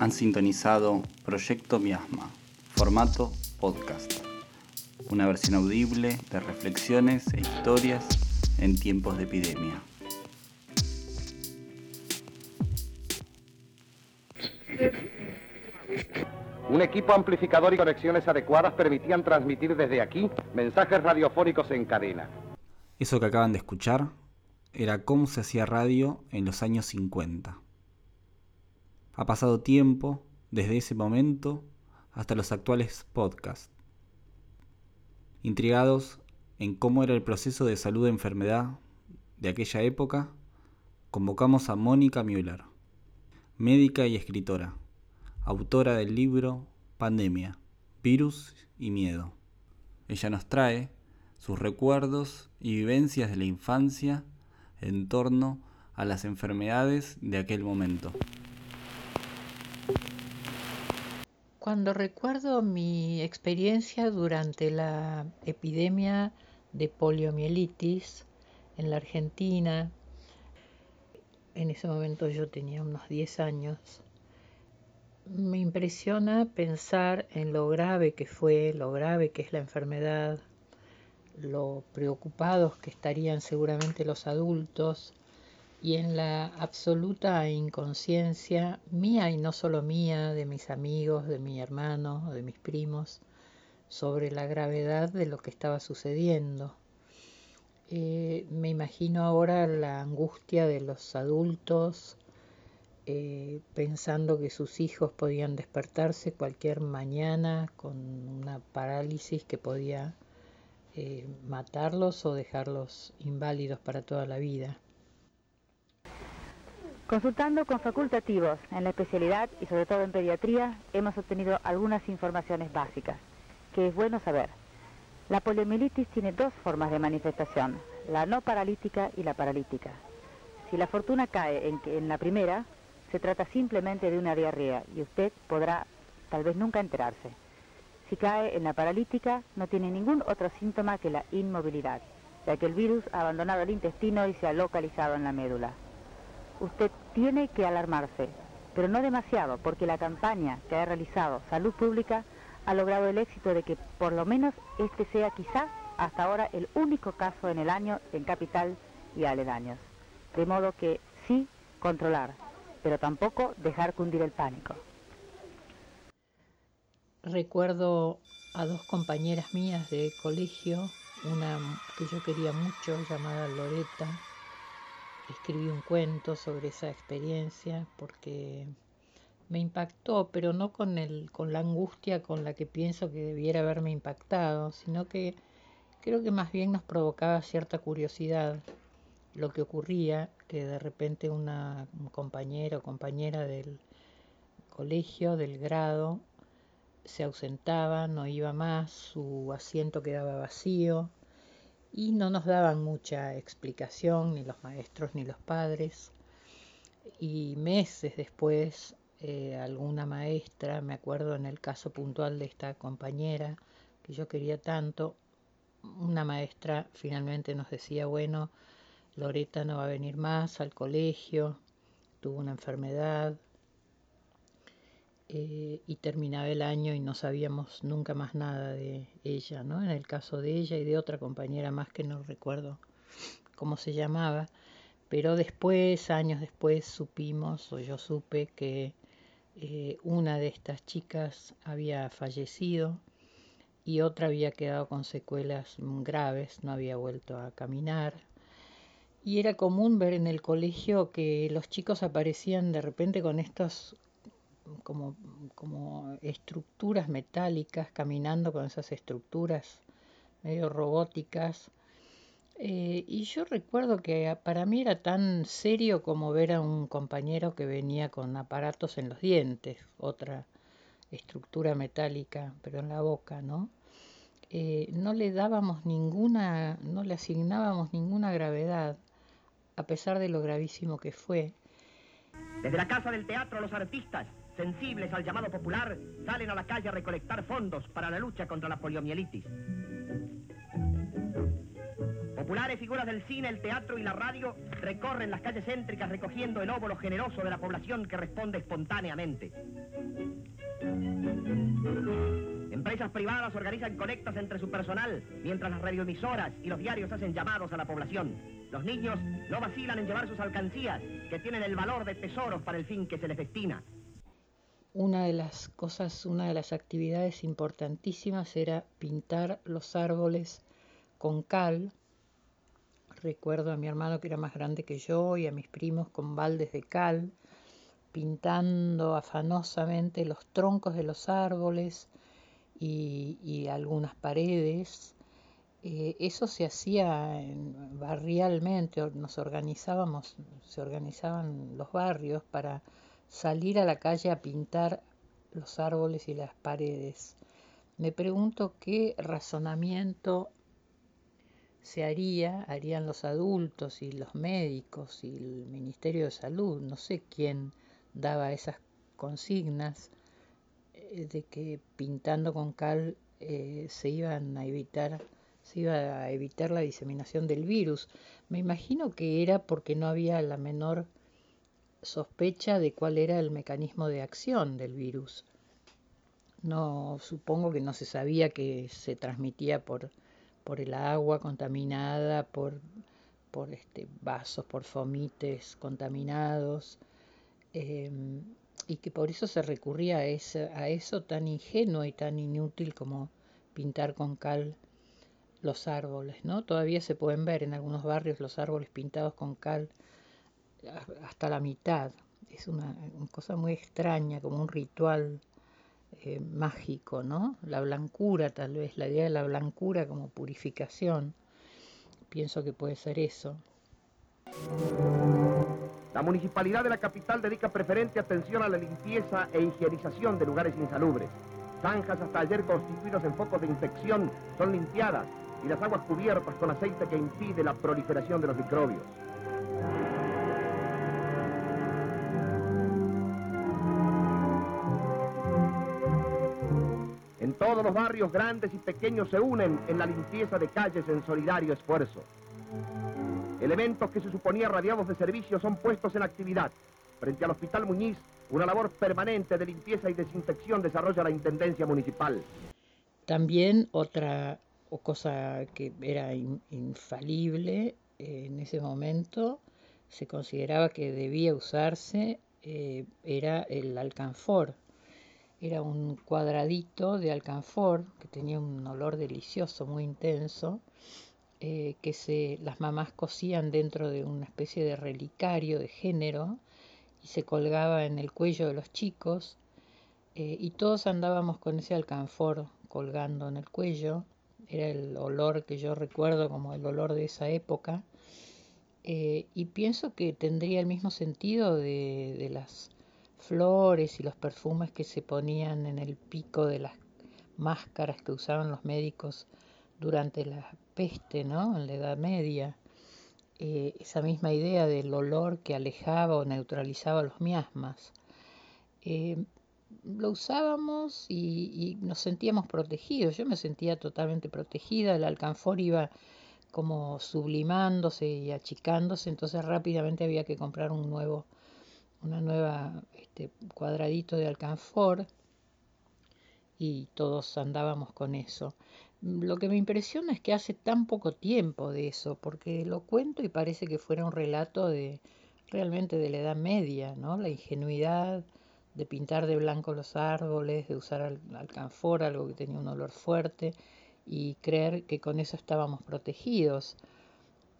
Han sintonizado Proyecto Miasma, formato podcast, una versión audible de reflexiones e historias en tiempos de epidemia. Un equipo amplificador y conexiones adecuadas permitían transmitir desde aquí mensajes radiofónicos en cadena. Eso que acaban de escuchar era cómo se hacía radio en los años 50. Ha pasado tiempo desde ese momento hasta los actuales podcasts. Intrigados en cómo era el proceso de salud de enfermedad de aquella época, convocamos a Mónica Müller, médica y escritora, autora del libro Pandemia, Virus y Miedo. Ella nos trae sus recuerdos y vivencias de la infancia en torno a las enfermedades de aquel momento. Cuando recuerdo mi experiencia durante la epidemia de poliomielitis en la Argentina, en ese momento yo tenía unos 10 años, me impresiona pensar en lo grave que fue, lo grave que es la enfermedad, lo preocupados que estarían seguramente los adultos y en la absoluta inconsciencia mía y no solo mía, de mis amigos, de mi hermano, de mis primos, sobre la gravedad de lo que estaba sucediendo. Eh, me imagino ahora la angustia de los adultos eh, pensando que sus hijos podían despertarse cualquier mañana con una parálisis que podía eh, matarlos o dejarlos inválidos para toda la vida. Consultando con facultativos en la especialidad y sobre todo en pediatría, hemos obtenido algunas informaciones básicas, que es bueno saber. La poliomielitis tiene dos formas de manifestación, la no paralítica y la paralítica. Si la fortuna cae en, que, en la primera, se trata simplemente de una diarrea y usted podrá tal vez nunca enterarse. Si cae en la paralítica, no tiene ningún otro síntoma que la inmovilidad, ya que el virus ha abandonado el intestino y se ha localizado en la médula usted tiene que alarmarse, pero no demasiado, porque la campaña que ha realizado Salud Pública ha logrado el éxito de que por lo menos este sea quizá hasta ahora el único caso en el año en capital y aledaños. De modo que sí controlar, pero tampoco dejar cundir el pánico. Recuerdo a dos compañeras mías de colegio, una que yo quería mucho, llamada Loreta, escribí un cuento sobre esa experiencia porque me impactó, pero no con, el, con la angustia con la que pienso que debiera haberme impactado, sino que creo que más bien nos provocaba cierta curiosidad lo que ocurría, que de repente una compañera o compañera del colegio, del grado, se ausentaba, no iba más, su asiento quedaba vacío, y no nos daban mucha explicación, ni los maestros ni los padres. Y meses después, eh, alguna maestra, me acuerdo en el caso puntual de esta compañera que yo quería tanto, una maestra finalmente nos decía, bueno, Loreta no va a venir más al colegio, tuvo una enfermedad, eh, y terminaba el año y no sabíamos nunca más nada de ella, ¿no? En el caso de ella y de otra compañera más que no recuerdo cómo se llamaba, pero después, años después, supimos, o yo supe, que eh, una de estas chicas había fallecido y otra había quedado con secuelas graves, no había vuelto a caminar. Y era común ver en el colegio que los chicos aparecían de repente con estos como, como estructuras metálicas, caminando con esas estructuras medio robóticas. Eh, y yo recuerdo que para mí era tan serio como ver a un compañero que venía con aparatos en los dientes, otra estructura metálica, pero en la boca, ¿no? eh, no le dábamos ninguna, no le asignábamos ninguna gravedad, a pesar de lo gravísimo que fue. Desde la Casa del Teatro los artistas, sensibles al llamado popular, salen a la calle a recolectar fondos para la lucha contra la poliomielitis. Populares figuras del cine, el teatro y la radio recorren las calles céntricas recogiendo el óvulo generoso de la población que responde espontáneamente. Empresas privadas organizan colectas entre su personal, mientras las radioemisoras y los diarios hacen llamados a la población. Los niños no vacilan en llevar sus alcancías, que tienen el valor de tesoros para el fin que se les destina. Una de las cosas, una de las actividades importantísimas era pintar los árboles con cal. Recuerdo a mi hermano que era más grande que yo y a mis primos con baldes de cal, pintando afanosamente los troncos de los árboles, y, algunas paredes. Eh, eso se hacía barrialmente, nos organizábamos, se organizaban los barrios para salir a la calle a pintar los árboles y las paredes. Me pregunto qué razonamiento se haría, harían los adultos y los médicos y el Ministerio de Salud, no sé quién daba esas consignas, eh, de que pintando con cal eh, se iban a evitar se iba a evitar la diseminación del virus. Me imagino que era porque no había la menor sospecha de cuál era el mecanismo de acción del virus. No supongo que no se sabía que se transmitía por, por el agua contaminada, por, por este, vasos, por fomites contaminados. Em, y que por eso se recurría a, a eso tan ingenuo y tan inútil como pintar con cal los árboles, ¿no? Todavía se pueden ver en algunos barrios los árboles pintados con cal hasta la mitad. Es una, cosa muy extraña, como un ritual eh, mágico, ¿no? La blancura, tal vez, la idea de la blancura como purificación. Pienso que puede ser eso. La municipalidad de la capital dedica preferente atención a la limpieza e higienización de lugares insalubres. Zanjas hasta ayer constituidos en focos de infección son limpiadas y las aguas cubiertas con aceite que impide la proliferación de los microbios. Todos los barrios grandes y pequeños se unen en la limpieza de calles en solidario esfuerzo. Elementos que se suponía radiados de servicio son puestos en actividad. Frente al Hospital Muñiz, una labor permanente de limpieza y desinfección desarrolla la Intendencia Municipal. También otra cosa que era infalible eh, en ese momento, se consideraba que debía usarse, eh, era el alcanfor. Era un cuadradito de alcanfor que tenía un olor delicioso, muy intenso, eh, que se, las mamás cosían dentro de una especie de relicario de género y se colgaba en el cuello de los chicos eh, y todos andábamos con ese alcanfor colgando en el cuello. Era el olor que yo recuerdo como el olor de esa época. Eh, y pienso que tendría el mismo sentido de, de las flores y los perfumes que se ponían en el pico de las máscaras que usaban los médicos durante la peste, ¿no? En la Edad Media. Eh, esa misma idea del olor que alejaba o neutralizaba los miasmas. Eh, lo usábamos y, nos sentíamos protegidos. Yo me sentía totalmente protegida. El alcanfor iba como sublimándose y achicándose, entonces rápidamente había que comprar un nuevo, una nueva este, cuadradito de alcanfor y todos andábamos con eso. Lo que me impresiona es que hace tan poco tiempo de eso, porque lo cuento y parece que fuera un relato de realmente de la Edad Media, ¿no? La ingenuidad de pintar de blanco los árboles, de usar alcanfor, algo que tenía un olor fuerte, y creer que con eso estábamos protegidos.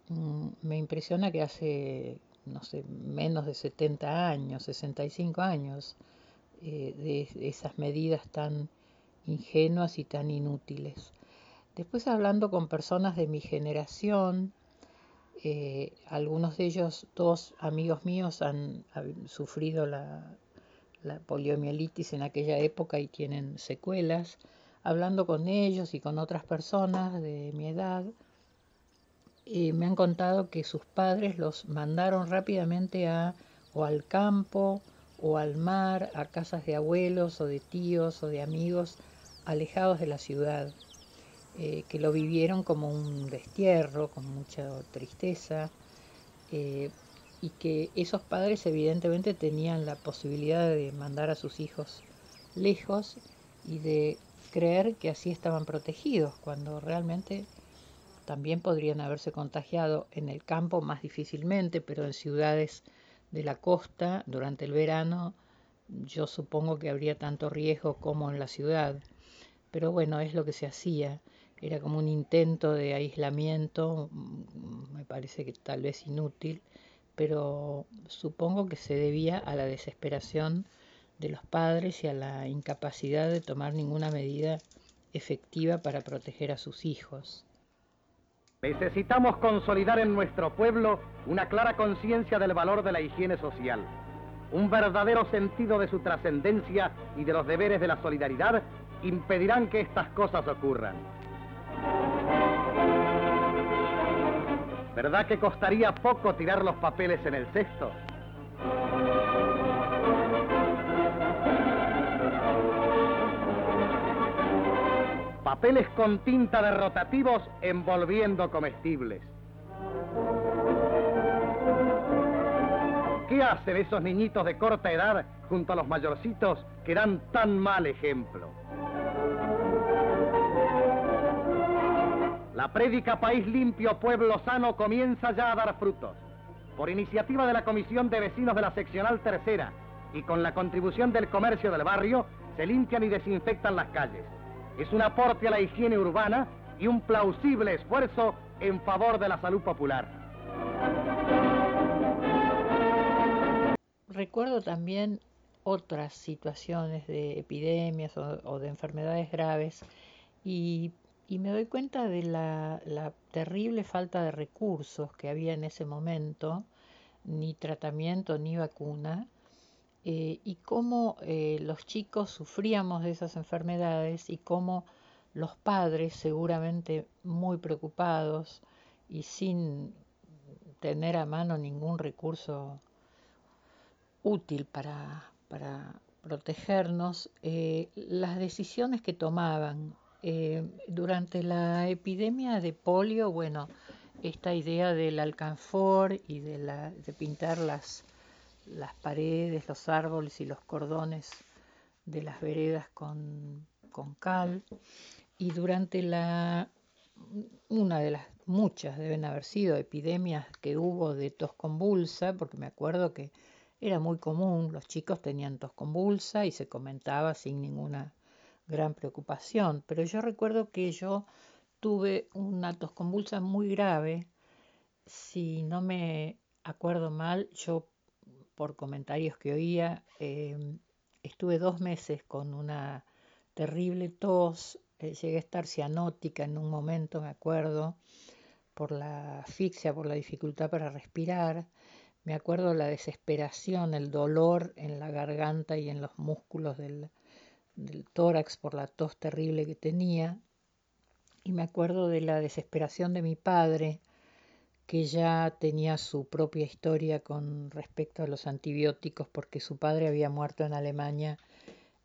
Mm, me impresiona que hace, no sé, menos de 70 años, 65 años, eh, de esas medidas tan ingenuas y tan inútiles. Después hablando con personas de mi generación, eh, algunos de ellos, dos amigos míos, han, sufrido la, poliomielitis en aquella época y tienen secuelas. hablando con ellos y con otras personas de mi edad, eh, me han contado que sus padres los mandaron rápidamente a o al campo o al mar, a casas de abuelos o de tíos o de amigos alejados de la ciudad, eh, que lo vivieron como un destierro, con mucha tristeza, eh, y que esos padres evidentemente tenían la posibilidad de mandar a sus hijos lejos y de creer que así estaban protegidos, cuando realmente también podrían haberse contagiado en el campo más difícilmente, pero en ciudades de la costa durante el verano yo supongo que habría tanto riesgo como en la ciudad. Pero bueno, es lo que se hacía. Era como un intento de aislamiento, mm, me parece que tal vez inútil, pero supongo que se debía a la desesperación de los padres y a la incapacidad de tomar ninguna medida efectiva para proteger a sus hijos. Necesitamos consolidar en nuestro pueblo una clara conciencia del valor de la higiene social, un verdadero sentido de su trascendencia y de los deberes de la solidaridad impedirán que estas cosas ocurran. ¿Verdad que costaría poco tirar los papeles en el cesto? Papeles con tinta de rotativos envolviendo comestibles. ¿Qué hacen esos niñitos de corta edad junto a los mayorcitos que dan tan mal ejemplo? La prédica País Limpio, Pueblo Sano comienza ya a dar frutos. Por iniciativa de la Comisión de Vecinos de la Seccional Tercera y con la contribución del comercio del barrio, se limpian y desinfectan las calles es un aporte a la higiene urbana y un plausible esfuerzo en favor de la salud popular. Recuerdo también otras situaciones de epidemias o, de enfermedades graves y, me doy cuenta de la, la, terrible falta de recursos que había en ese momento, ni tratamiento ni vacuna, eh, y cómo eh, los chicos sufríamos de esas enfermedades y cómo los padres, seguramente muy preocupados y sin tener a mano ningún recurso útil para, protegernos, eh, las decisiones que tomaban. durante la epidemia de polio, bueno, esta idea del alcanfor y de, la, de pintar las las paredes, los árboles y los cordones de las veredas con, cal. Y durante la, una de las muchas deben haber sido epidemias que hubo de tos convulsa, porque me acuerdo que era muy común, los chicos tenían tos convulsa y se comentaba sin ninguna gran preocupación, pero yo recuerdo que yo tuve una tos convulsa muy grave, si no me acuerdo mal, yo por comentarios que oía, em, estuve dos meses con una terrible tos, eh, llegué a estar cianótica en un momento, me acuerdo, por la asfixia, por la dificultad para respirar, me acuerdo la desesperación, el dolor en la garganta y en los músculos del tórax por la tos terrible que tenía, y me acuerdo de la desesperación de mi padre, que ya tenía su propia historia con respecto a los antibióticos porque su padre había muerto en Alemania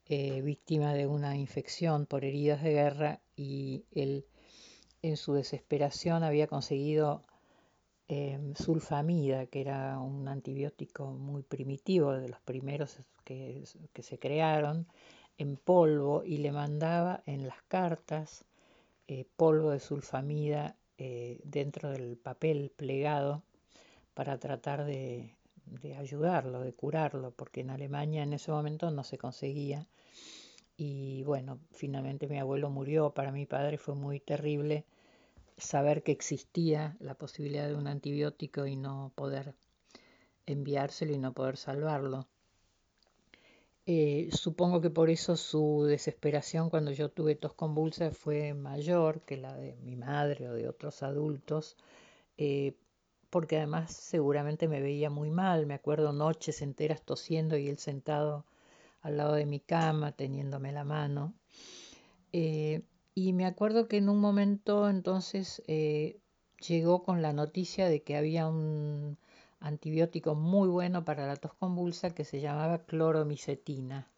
eh, víctima de una infección por heridas de guerra y él en su desesperación había conseguido em, sulfamida, que era un antibiótico muy primitivo, de los primeros que, que se crearon, en polvo y le mandaba en las cartas eh, polvo de sulfamida eh, dentro del papel plegado para tratar de, ayudarlo, de curarlo, porque en Alemania en ese momento no se conseguía. Y bueno, finalmente mi abuelo murió. Para mi padre fue muy terrible saber que existía la posibilidad de un antibiótico y no poder enviárselo y no poder salvarlo. Eh, supongo que por eso su desesperación cuando yo tuve tos convulsa fue mayor que la de mi madre o de otros adultos, eh, porque además seguramente me veía muy mal. Me acuerdo noches enteras tosiendo y él sentado al lado de mi cama, teniéndome la mano. Eh, y me acuerdo que en un momento entonces eh, llegó con la noticia de que había un antibiótico muy bueno para la tos convulsa que se llamaba cloromicetina.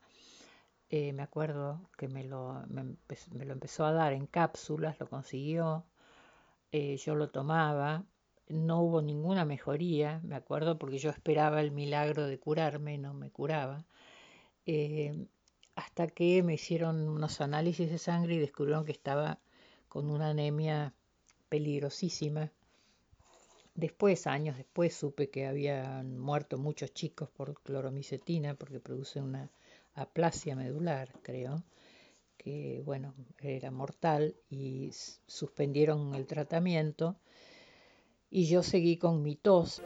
Eh, me acuerdo que me lo, me, lo, empezó a dar en cápsulas, lo consiguió, eh, yo lo tomaba, no hubo ninguna mejoría, me acuerdo porque yo esperaba el milagro de curarme, no me curaba, eh, hasta que me hicieron unos análisis de sangre y descubrieron que estaba con una anemia peligrosísima. Después, años después, supe que habían muerto muchos chicos por cloromicetina porque produce una aplasia medular, creo, que bueno, era mortal y suspendieron el tratamiento y yo seguí con mi tos.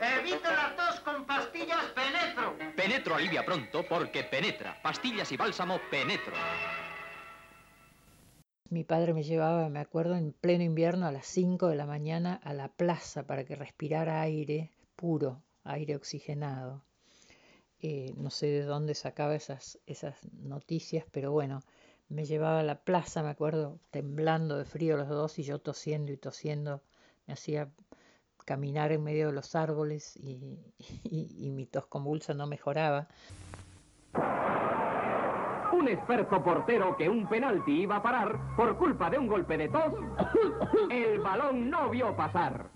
Evito la tos con pastillas Penetro. Penetro alivia pronto porque penetra. Pastillas y bálsamo Penetro. Mi padre me llevaba, me acuerdo, en pleno invierno a las 5 de la mañana a la plaza para que respirara aire puro aire oxigenado. Eh, no sé de dónde sacaba esas, esas noticias, pero bueno, me llevaba a la plaza, me acuerdo, temblando de frío los dos y yo tosiendo y tosiendo, me hacía caminar en medio de los árboles y, y mi tos convulsa no mejoraba. Un experto portero que un penalti iba a parar por culpa de un golpe de tos, el balón no vio pasar.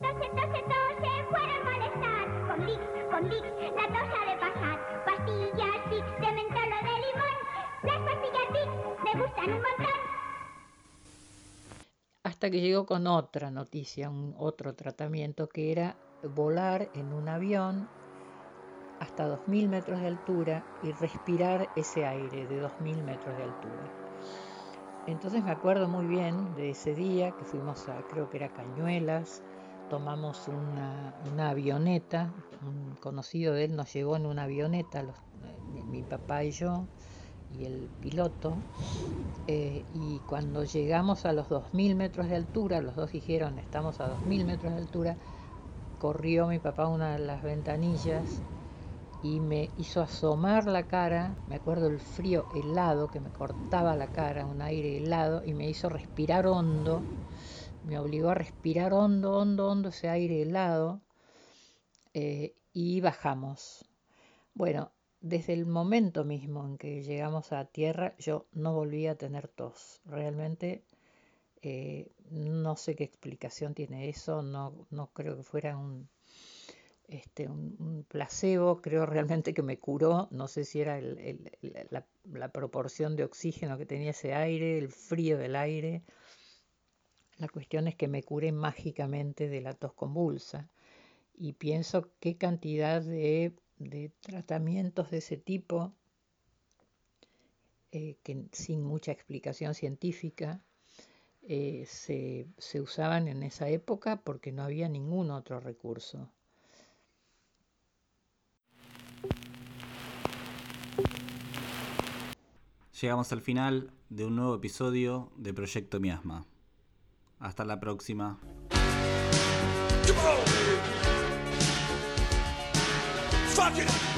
Tose, tose, tose, fuera a molestar. Con Vicks, con Vicks, la tos ha de pasar. Pastillas Vicks de mentol o de limón. Las pastillas Vicks me gustan un montón. Hasta que llegó con otra noticia, un otro tratamiento que era volar en un avión hasta 2.000 metros de altura y respirar ese aire de 2.000 metros de altura. Entonces me acuerdo muy bien de ese día que fuimos a, creo que era Cañuelas, tomamos una, avioneta, un conocido de él nos llevó en una avioneta, mi, papá y yo, y el piloto, eh, y cuando llegamos a los 2.000 metros de altura, los dos dijeron, estamos a 2.000 metros de altura, corrió mi papá una de las ventanillas y me hizo asomar la cara, me acuerdo el frío helado que me cortaba la cara, un aire helado, y me hizo respirar hondo me obligó a respirar hondo, hondo, hondo ese aire helado eh, y bajamos. Bueno, desde el momento mismo en que llegamos a tierra yo no volví a tener tos. Realmente eh, no sé qué explicación tiene eso, no, no creo que fuera un, este, un, placebo, creo realmente que me curó, no sé si era la, la proporción de oxígeno que tenía ese aire, el frío del aire. La cuestión es que me curé mágicamente de la tos convulsa. Y pienso qué cantidad de, tratamientos de ese tipo, eh, que sin mucha explicación científica, eh, se, se usaban en esa época porque no había ningún otro recurso. Llegamos al final de un nuevo episodio de Proyecto Miasma. Hasta la próxima. ¿Qué